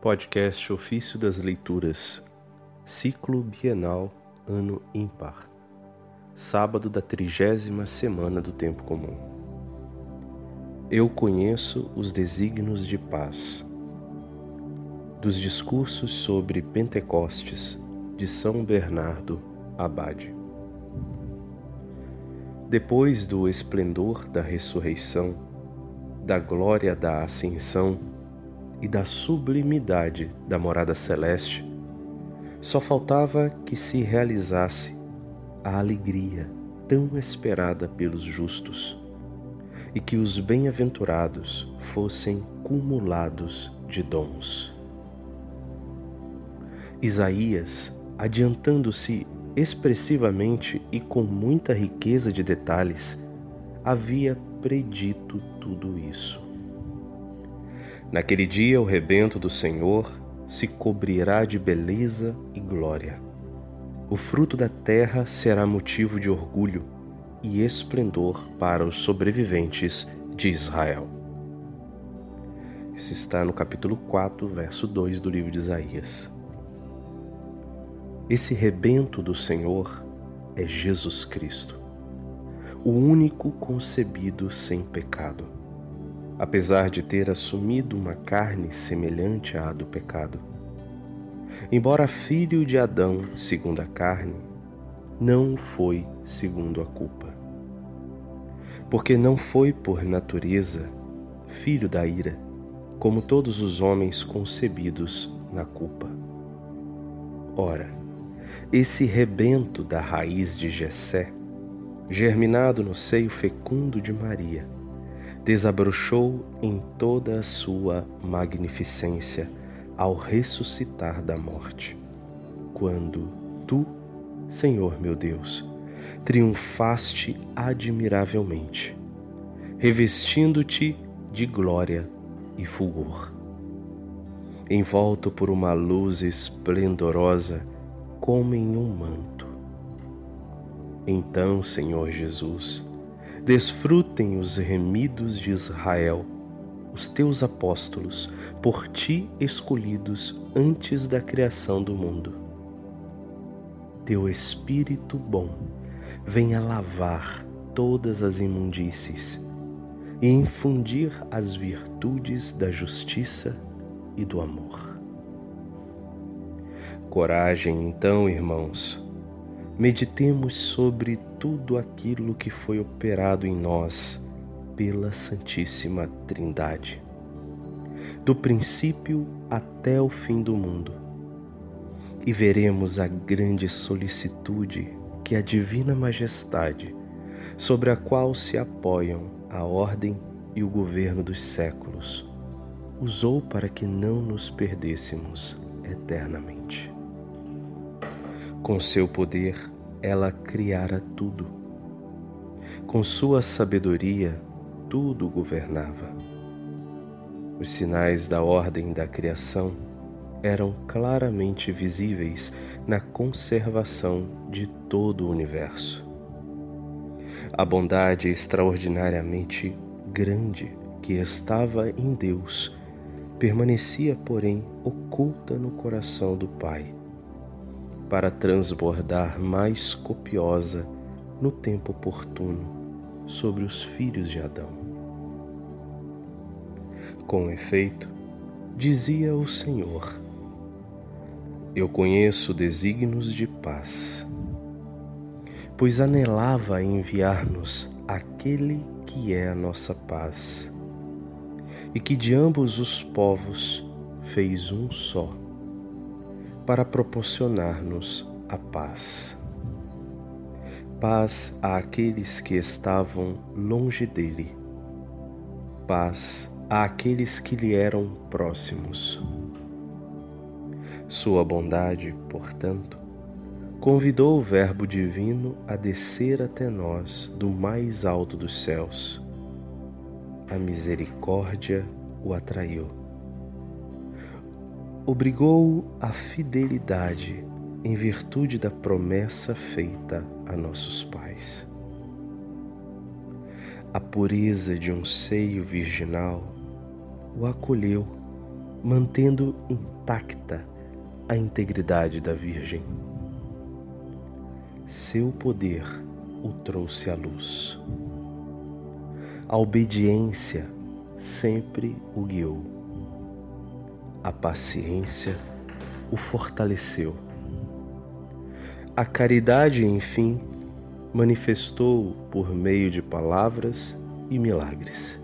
Podcast Ofício das Leituras, Ciclo Bienal, Ano Ímpar, sábado da trigésima semana do Tempo Comum. Eu conheço os desígnios de paz. Dos discursos sobre Pentecostes, de São Bernardo Abade. Depois do esplendor da ressurreição, da glória da ascensão, e da sublimidade da morada celeste, só faltava que se realizasse a alegria tão esperada pelos justos e que os bem-aventurados fossem cumulados de dons. Isaías, adiantando-se expressivamente e com muita riqueza de detalhes, havia predito tudo isso. Naquele dia o rebento do Senhor se cobrirá de beleza e glória. O fruto da terra será motivo de orgulho e esplendor para os sobreviventes de Israel. Isso está no capítulo 4, verso 2 do livro de Isaías. Esse rebento do Senhor é Jesus Cristo, o único concebido sem pecado apesar de ter assumido uma carne semelhante à do pecado. Embora filho de Adão segundo a carne, não foi segundo a culpa. Porque não foi por natureza filho da ira, como todos os homens concebidos na culpa. Ora, esse rebento da raiz de Jessé, germinado no seio fecundo de Maria, desabrochou em toda a sua magnificência ao ressuscitar da morte. Quando tu, Senhor meu Deus, triunfaste admiravelmente, revestindo-te de glória e fulgor. Envolto por uma luz esplendorosa, como em um manto. Então, Senhor Jesus, Desfrutem os remidos de Israel, os teus apóstolos, por ti escolhidos antes da criação do mundo. Teu Espírito bom venha lavar todas as imundícies e infundir as virtudes da justiça e do amor. Coragem, então, irmãos, meditemos sobre tudo aquilo que foi operado em nós pela Santíssima Trindade, do princípio até o fim do mundo, e veremos a grande solicitude que a Divina Majestade, sobre a qual se apoiam a ordem e o governo dos séculos, usou para que não nos perdêssemos eternamente. Com seu poder, ela criara tudo. Com sua sabedoria, tudo governava. Os sinais da ordem da criação eram claramente visíveis na conservação de todo o universo. A bondade extraordinariamente grande que estava em Deus permanecia, porém, oculta no coração do Pai para transbordar mais copiosa no tempo oportuno sobre os filhos de Adão. Com efeito, dizia o Senhor: Eu conheço desígnios de paz, pois anelava enviar-nos aquele que é a nossa paz, e que de ambos os povos fez um só para proporcionar-nos a paz. Paz àqueles que estavam longe dele, paz àqueles que lhe eram próximos. Sua bondade, portanto, convidou o Verbo Divino a descer até nós do mais alto dos céus. A misericórdia o atraiu obrigou a fidelidade em virtude da promessa feita a nossos pais. A pureza de um seio virginal o acolheu mantendo intacta a integridade da Virgem. Seu poder o trouxe à luz. A obediência sempre o guiou. A paciência o fortaleceu. A caridade, enfim, manifestou por meio de palavras e milagres.